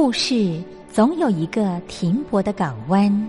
故事总有一个停泊的港湾。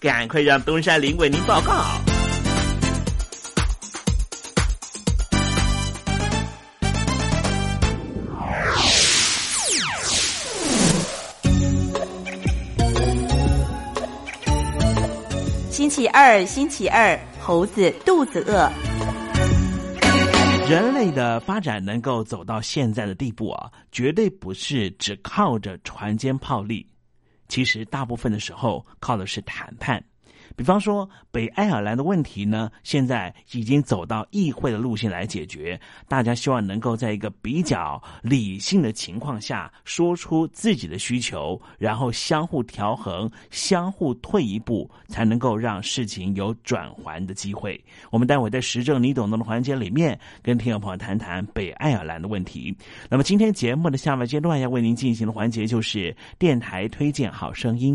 赶快让东山林为您报告。星期二，星期二，猴子肚子饿。人类的发展能够走到现在的地步啊，绝对不是只靠着船坚炮利。其实大部分的时候靠的是谈判。比方说，北爱尔兰的问题呢，现在已经走到议会的路线来解决。大家希望能够在一个比较理性的情况下，说出自己的需求，然后相互调衡，相互退一步，才能够让事情有转圜的机会。我们待会在时政你懂得的环节里面，跟听众朋友谈谈北爱尔兰的问题。那么今天节目的下半阶段要为您进行的环节就是电台推荐好声音。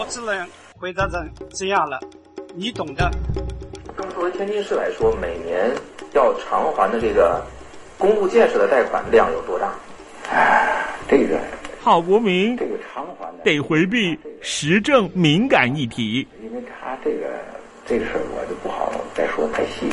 我只能回答成这样了，你懂的。那么作为天津市来说，每年要偿还的这个公路建设的贷款量有多大？哎，这个郝国民，这个偿还的得回避时政敏感议题。因为他这个这个事儿，我就不好再说太细。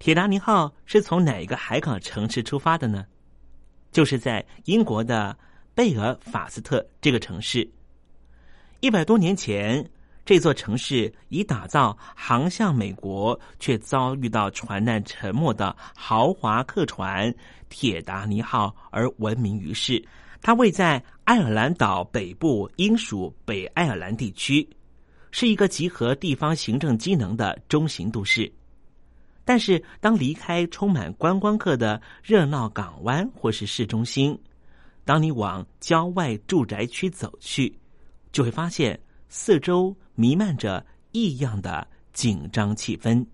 铁达尼号是从哪一个海港城市出发的呢？就是在英国的贝尔法斯特这个城市。一百多年前，这座城市以打造航向美国却遭遇到船难沉没的豪华客船“铁达尼号”而闻名于世。它位在爱尔兰岛北部，英属北爱尔兰地区，是一个集合地方行政机能的中型都市。但是，当离开充满观光客的热闹港湾或是市中心，当你往郊外住宅区走去，就会发现四周弥漫着异样的紧张气氛。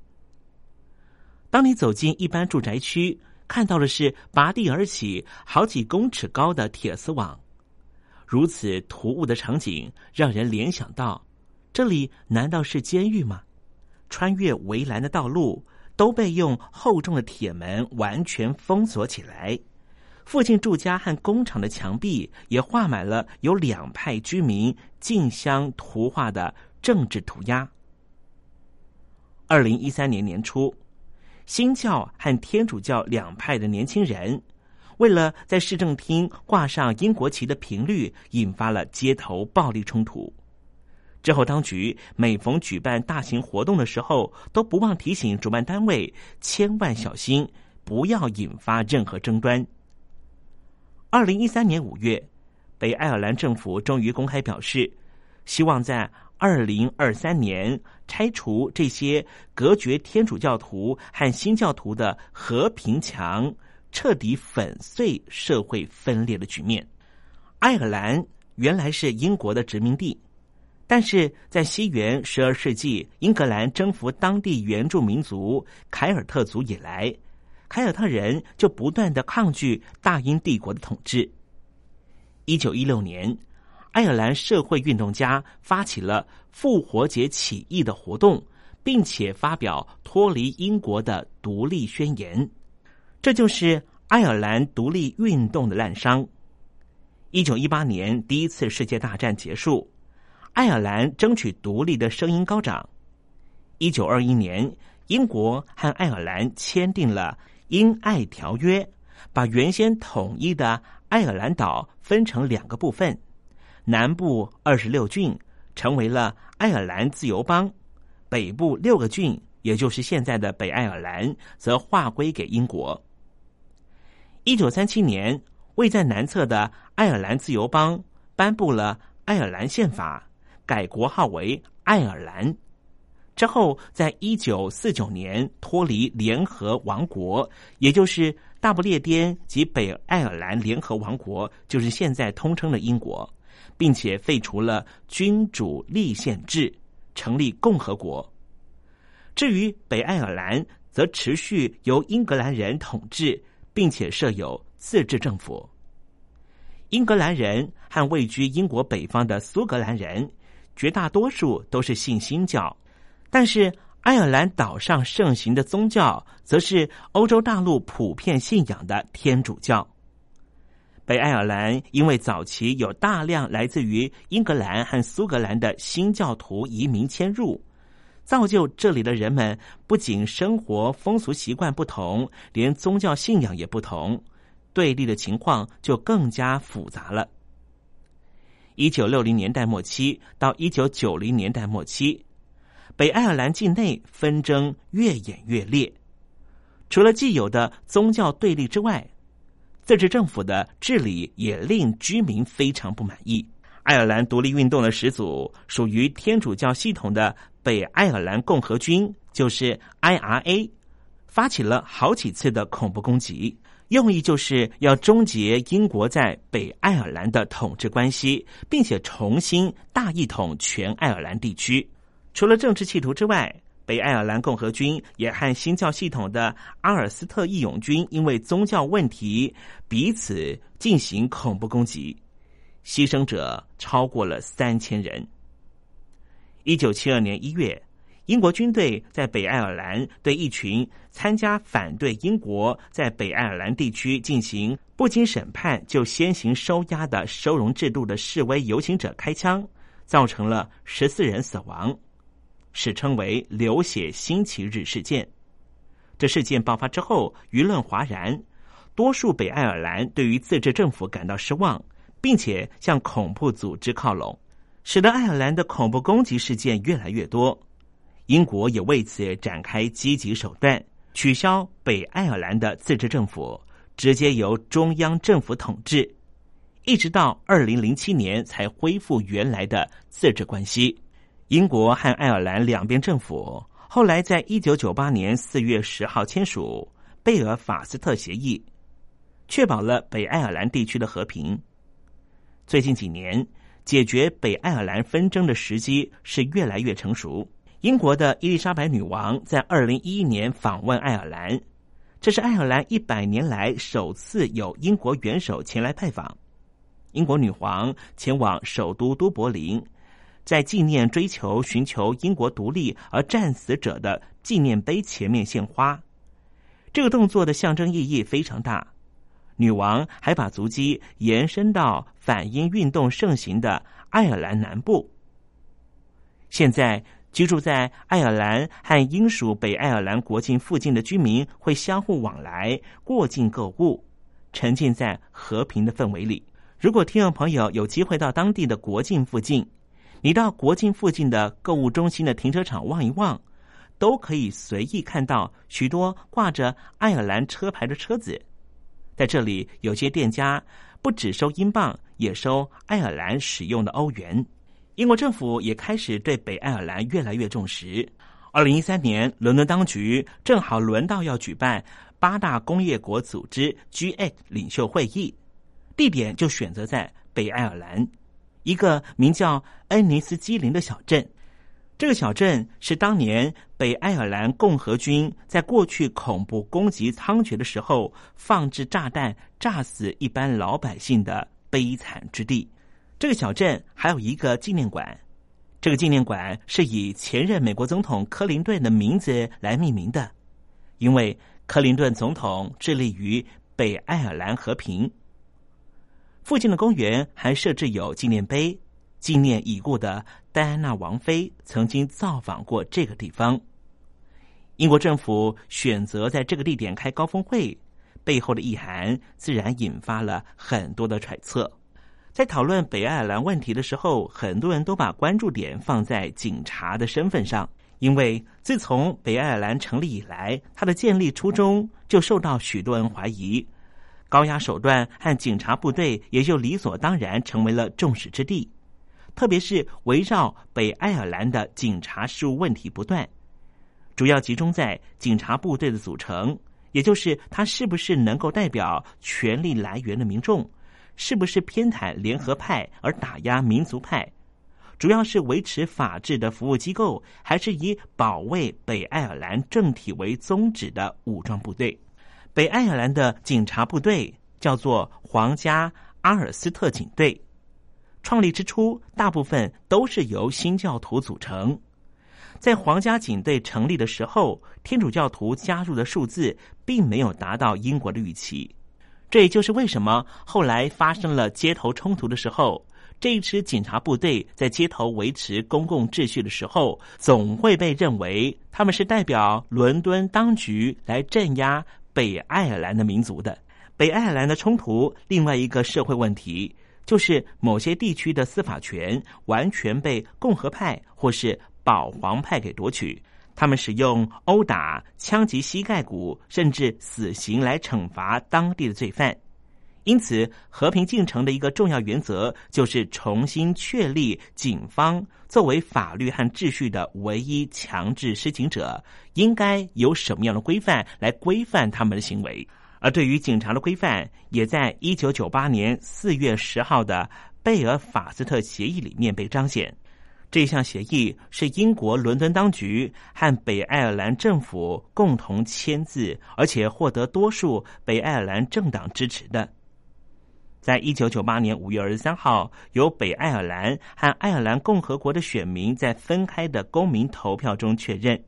当你走进一般住宅区，看到的是拔地而起、好几公尺高的铁丝网。如此突兀的场景，让人联想到：这里难道是监狱吗？穿越围栏的道路都被用厚重的铁门完全封锁起来。附近住家和工厂的墙壁也画满了由两派居民竞相图画的政治涂鸦。二零一三年年初。新教和天主教两派的年轻人，为了在市政厅挂上英国旗的频率，引发了街头暴力冲突。之后，当局每逢举办大型活动的时候，都不忘提醒主办单位千万小心，不要引发任何争端。二零一三年五月，北爱尔兰政府终于公开表示，希望在。二零二三年拆除这些隔绝天主教徒和新教徒的和平墙，彻底粉碎社会分裂的局面。爱尔兰原来是英国的殖民地，但是在西元十二世纪，英格兰征服当地原住民族凯尔特族以来，凯尔特人就不断的抗拒大英帝国的统治。一九一六年。爱尔兰社会运动家发起了复活节起义的活动，并且发表脱离英国的独立宣言。这就是爱尔兰独立运动的滥觞。一九一八年，第一次世界大战结束，爱尔兰争取独立的声音高涨。一九二一年，英国和爱尔兰签订了《英爱条约》，把原先统一的爱尔兰岛分成两个部分。南部二十六郡成为了爱尔兰自由邦，北部六个郡，也就是现在的北爱尔兰，则划归给英国。一九三七年，位在南侧的爱尔兰自由邦颁布了爱尔兰宪法，改国号为爱尔兰。之后，在一九四九年脱离联合王国，也就是大不列颠及北爱尔兰联合王国，就是现在通称的英国。并且废除了君主立宪制，成立共和国。至于北爱尔兰，则持续由英格兰人统治，并且设有自治政府。英格兰人和位居英国北方的苏格兰人，绝大多数都是信新教，但是爱尔兰岛上盛行的宗教，则是欧洲大陆普遍信仰的天主教。北爱尔兰因为早期有大量来自于英格兰和苏格兰的新教徒移民迁入，造就这里的人们不仅生活风俗习惯不同，连宗教信仰也不同，对立的情况就更加复杂了。一九六零年代末期到一九九零年代末期，北爱尔兰境内纷争越演越烈，除了既有的宗教对立之外。自治政府的治理也令居民非常不满意。爱尔兰独立运动的始祖，属于天主教系统的北爱尔兰共和军，就是 IRA，发起了好几次的恐怖攻击，用意就是要终结英国在北爱尔兰的统治关系，并且重新大一统全爱尔兰地区。除了政治企图之外，北爱尔兰共和军也和新教系统的阿尔斯特义勇军因为宗教问题彼此进行恐怖攻击，牺牲者超过了三千人。一九七二年一月，英国军队在北爱尔兰对一群参加反对英国在北爱尔兰地区进行不经审判就先行收押的收容制度的示威游行者开枪，造成了十四人死亡。史称为“流血星期日事件”。这事件爆发之后，舆论哗然，多数北爱尔兰对于自治政府感到失望，并且向恐怖组织靠拢。使得爱尔兰的恐怖攻击事件越来越多。英国也为此展开积极手段，取消北爱尔兰的自治政府，直接由中央政府统治，一直到二零零七年才恢复原来的自治关系。英国和爱尔兰两边政府后来在一九九八年四月十号签署贝尔法斯特协议，确保了北爱尔兰地区的和平。最近几年。解决北爱尔兰纷争的时机是越来越成熟。英国的伊丽莎白女王在二零一一年访问爱尔兰，这是爱尔兰一百年来首次有英国元首前来拜访。英国女皇前往首都都柏林，在纪念追求寻求英国独立而战死者的纪念碑前面献花。这个动作的象征意义非常大。女王还把足迹延伸到反英运动盛行的爱尔兰南部。现在居住在爱尔兰和英属北爱尔兰国境附近的居民会相互往来、过境购物，沉浸在和平的氛围里。如果听众朋友有机会到当地的国境附近，你到国境附近的购物中心的停车场望一望，都可以随意看到许多挂着爱尔兰车牌的车子。在这里，有些店家不只收英镑，也收爱尔兰使用的欧元。英国政府也开始对北爱尔兰越来越重视。二零一三年，伦敦当局正好轮到要举办八大工业国组织 G8 领袖会议，地点就选择在北爱尔兰一个名叫恩尼斯基林的小镇。这个小镇是当年北爱尔兰共和军在过去恐怖攻击猖獗的时候放置炸弹炸死一般老百姓的悲惨之地。这个小镇还有一个纪念馆，这个纪念馆是以前任美国总统克林顿的名字来命名的，因为克林顿总统致力于北爱尔兰和平。附近的公园还设置有纪念碑。纪念已故的戴安娜王妃曾经造访过这个地方。英国政府选择在这个地点开高峰会，背后的意涵自然引发了很多的揣测。在讨论北爱尔兰问题的时候，很多人都把关注点放在警察的身份上，因为自从北爱尔兰成立以来，它的建立初衷就受到许多人怀疑，高压手段和警察部队也就理所当然成为了众矢之的。特别是围绕北爱尔兰的警察事务问题不断，主要集中在警察部队的组成，也就是他是不是能够代表权力来源的民众，是不是偏袒联合派而打压民族派，主要是维持法治的服务机构，还是以保卫北爱尔兰政体为宗旨的武装部队？北爱尔兰的警察部队叫做皇家阿尔斯特警队。创立之初，大部分都是由新教徒组成。在皇家警队成立的时候，天主教徒加入的数字并没有达到英国的预期。这也就是为什么后来发生了街头冲突的时候，这一支警察部队在街头维持公共秩序的时候，总会被认为他们是代表伦敦当局来镇压北爱尔兰的民族的。北爱尔兰的冲突，另外一个社会问题。就是某些地区的司法权完全被共和派或是保皇派给夺取，他们使用殴打、枪击膝盖骨，甚至死刑来惩罚当地的罪犯。因此，和平进程的一个重要原则就是重新确立警方作为法律和秩序的唯一强制施行者，应该有什么样的规范来规范他们的行为。而对于警察的规范，也在一九九八年四月十号的贝尔法斯特协议里面被彰显。这项协议是英国伦敦当局和北爱尔兰政府共同签字，而且获得多数北爱尔兰政党支持的。在一九九八年五月二十三号，由北爱尔兰和爱尔兰共和国的选民在分开的公民投票中确认。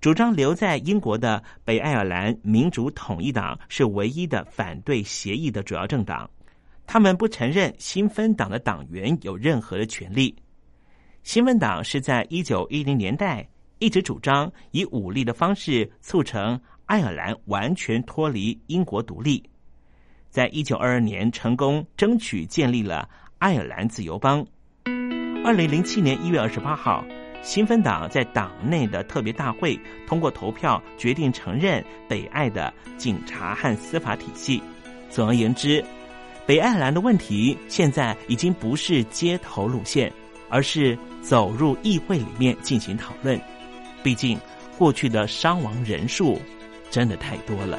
主张留在英国的北爱尔兰民主统一党是唯一的反对协议的主要政党，他们不承认新芬党的党员有任何的权利。新芬党是在一九一零年代一直主张以武力的方式促成爱尔兰完全脱离英国独立，在一九二二年成功争取建立了爱尔兰自由邦。二零零七年一月二十八号，新芬党在党内的特别大会通过投票，决定承认北爱的警察和司法体系。总而言之，北爱尔兰的问题现在已经不是街头路线，而是走入议会里面进行讨论。毕竟，过去的伤亡人数真的太多了。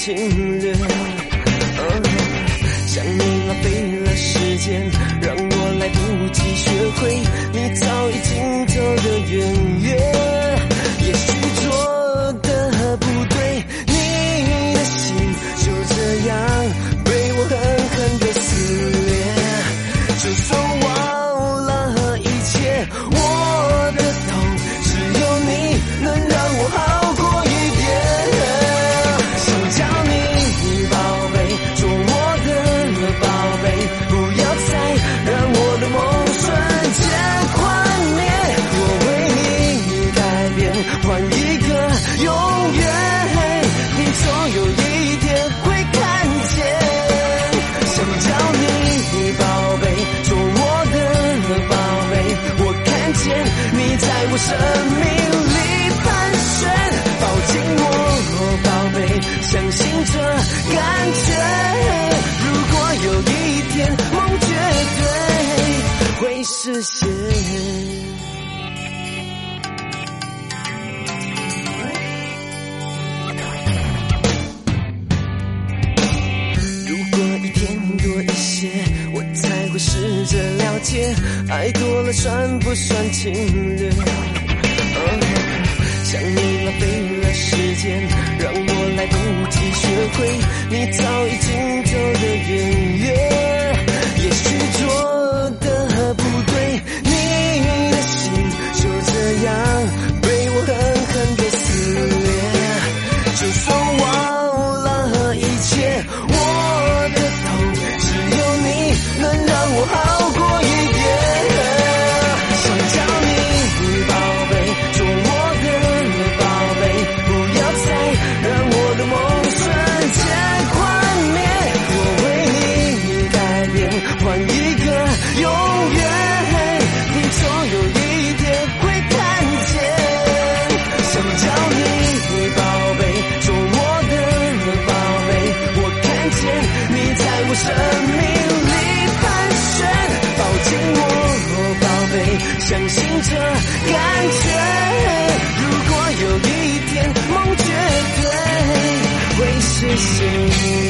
侵略，对会实现。如果一天多一些，我才会试着了解，爱多了算不算侵略？想你浪费了时间，让我来不及学会你早已经走的远远。也许做会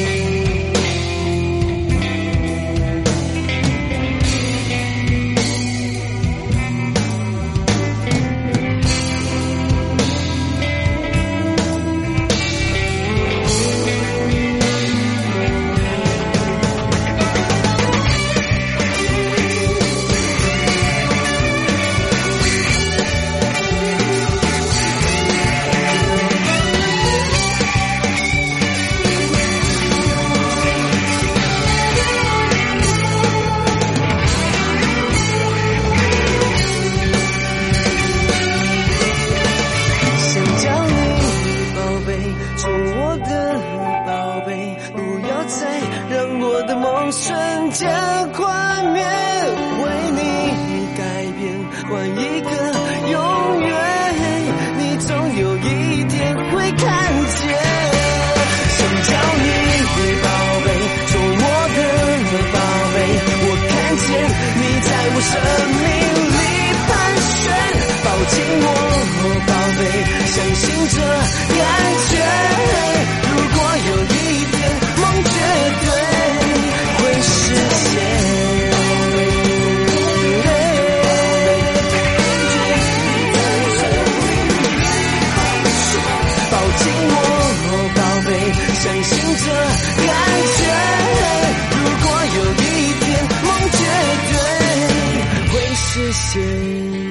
现。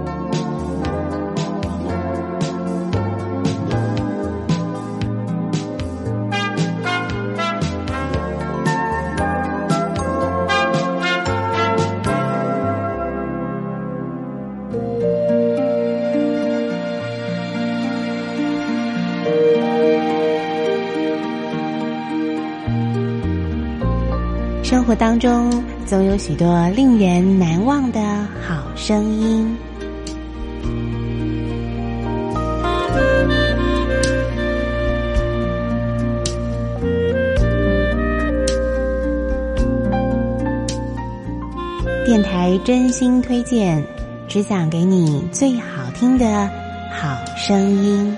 生活当中总有许多令人难忘的好声音。电台真心推荐，只想给你最好听的好声音。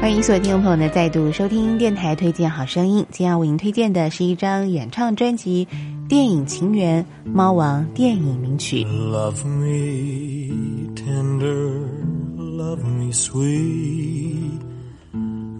欢迎所有听众朋友呢再度收听电台推荐好声音。今天要为您推荐的是一张演唱专辑《电影情缘》猫王电影名曲。Love me tender, love me sweet,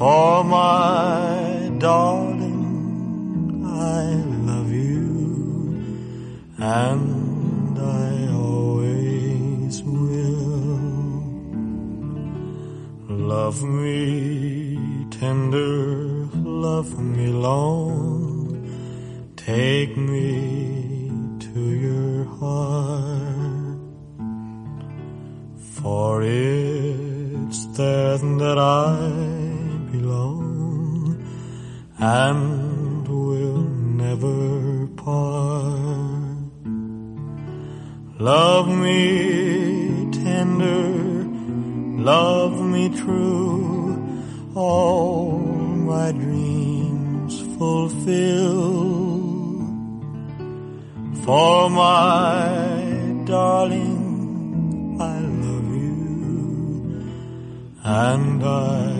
For my darling, I love you, and I always will. Love me tender, love me long, take me to your heart. For it's there that I and we'll never part. Love me tender, love me true, all my dreams fulfill. For my darling, I love you, and I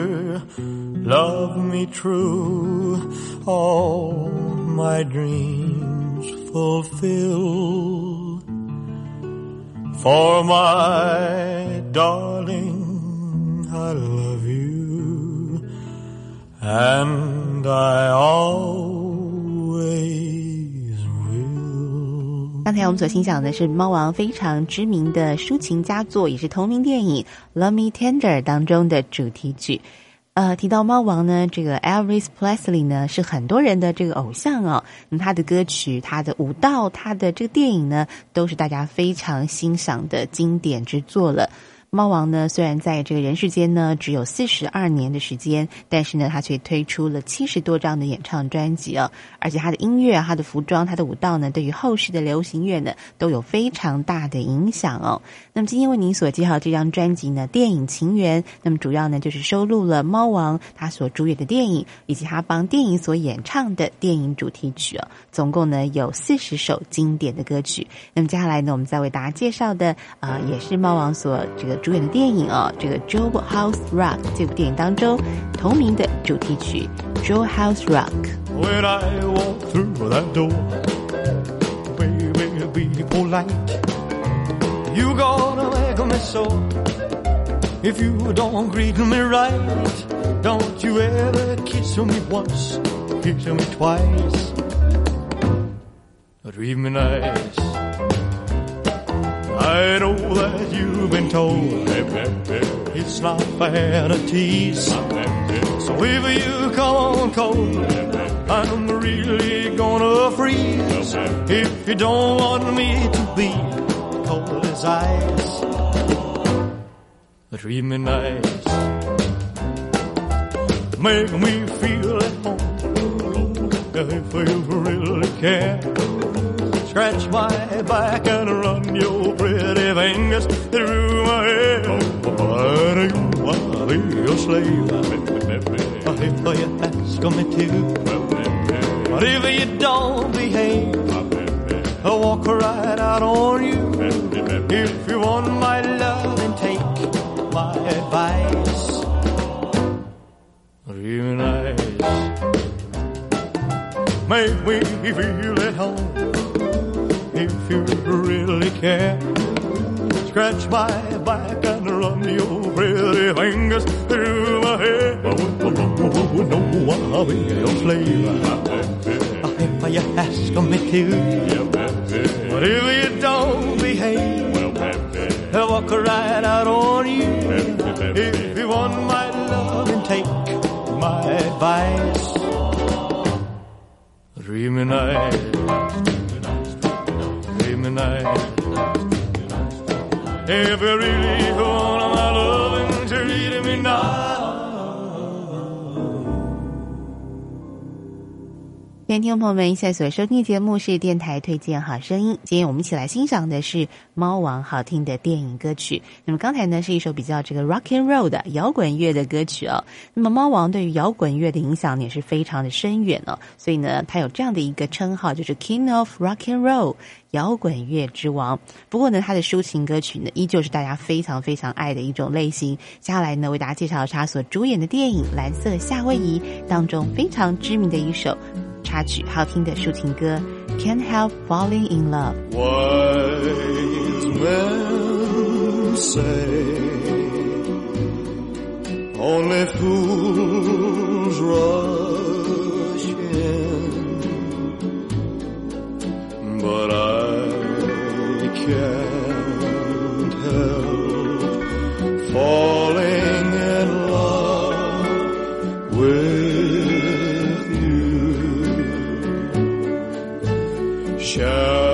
love me true, all my dreams fulfill. For my darling, I love you, and I always will. 刚才我们所欣赏的是猫王非常知名的抒情佳作，也是同名电影《Love Me Tender》当中的主题曲。呃，提到猫王呢，这个 Elvis Presley 呢是很多人的这个偶像啊。那他的歌曲、他的舞蹈、他的这个电影呢，都是大家非常欣赏的经典之作了。猫王呢，虽然在这个人世间呢只有四十二年的时间，但是呢，他却推出了七十多张的演唱专辑哦。而且他的音乐、他的服装、他的舞蹈呢，对于后世的流行乐呢，都有非常大的影响哦。那么今天为您所介绍这张专辑呢，《电影情缘》，那么主要呢就是收录了猫王他所主演的电影，以及他帮电影所演唱的电影主题曲哦。总共呢有四十首经典的歌曲。那么接下来呢，我们再为大家介绍的啊、也是猫王所这个主演的电影哦，这个《Joe House Rock》这部电影当中同名的主题曲《Joe House Rock》。When I walk through that door, baby, be polite. You gonna make me so if you don't greet me right. Don't you ever kiss me once, kiss me twice. Treat me nice. I know that you've been told it's not fair to tease. So if you come on cold, I'm really gonna freeze. If you don't want me to be cold as ice, treat me nice. Make me feel at home if you really care. Scratch my back and run your pretty fingers through my hair. But a slave if you ask me to. But if you don't behave, I'll walk right out on you. If you want my love, then take my advice. Real nice. Make me feel at home if you really care. Scratch my back and run your pretty fingers through my hair. No, I'll be your slave if you ask me to. But if you don't behave, I'll walk right out on you. If you want my love, and take my advice. Dream me If you really want my loving, treat me nice. 各位听众朋友们，现在所收听的节目是电台推荐好声音。今天我们一起来欣赏的是猫王好听的电影歌曲。那么刚才呢是一首比较这个 rock and roll 的摇滚乐的歌曲哦。那么猫王对于摇滚乐的影响也是非常的深远哦，所以呢他有这样的一个称号，就是 King of Rock and Roll。摇滚乐之王。不过呢，他的抒情歌曲呢，依旧是大家非常非常爱的一种类型。接下来呢，为大家介绍他所主演的电影《蓝色夏威夷》当中非常知名的一首插曲，好听的抒情歌《Can't Help Falling in Love》。But I can't help falling in love with you. Shall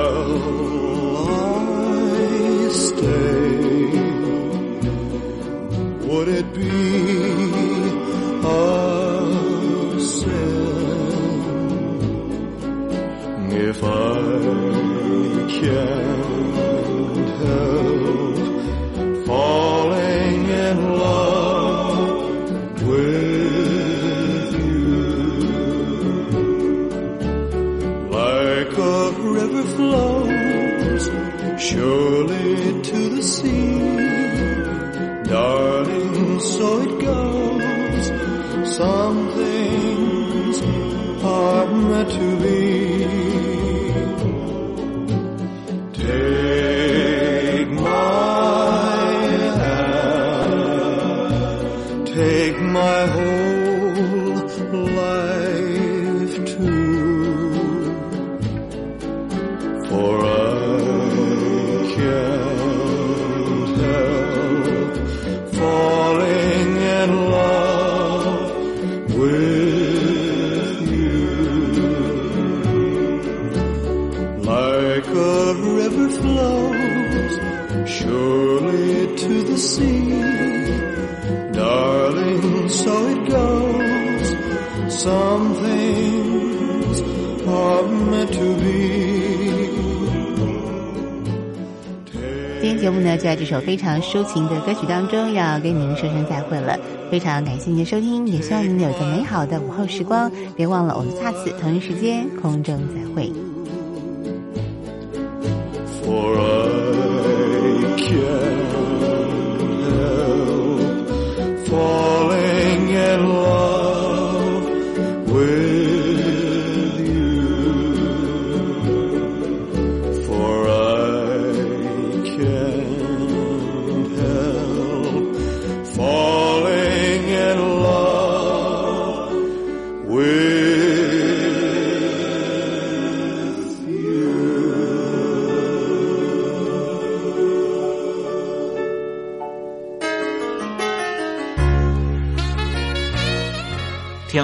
surely 非常抒情的歌曲当中要跟您说声再会了。非常感谢您的收听也希望您有一个美好的午后时光。别忘了我们下次同一时间空中再会。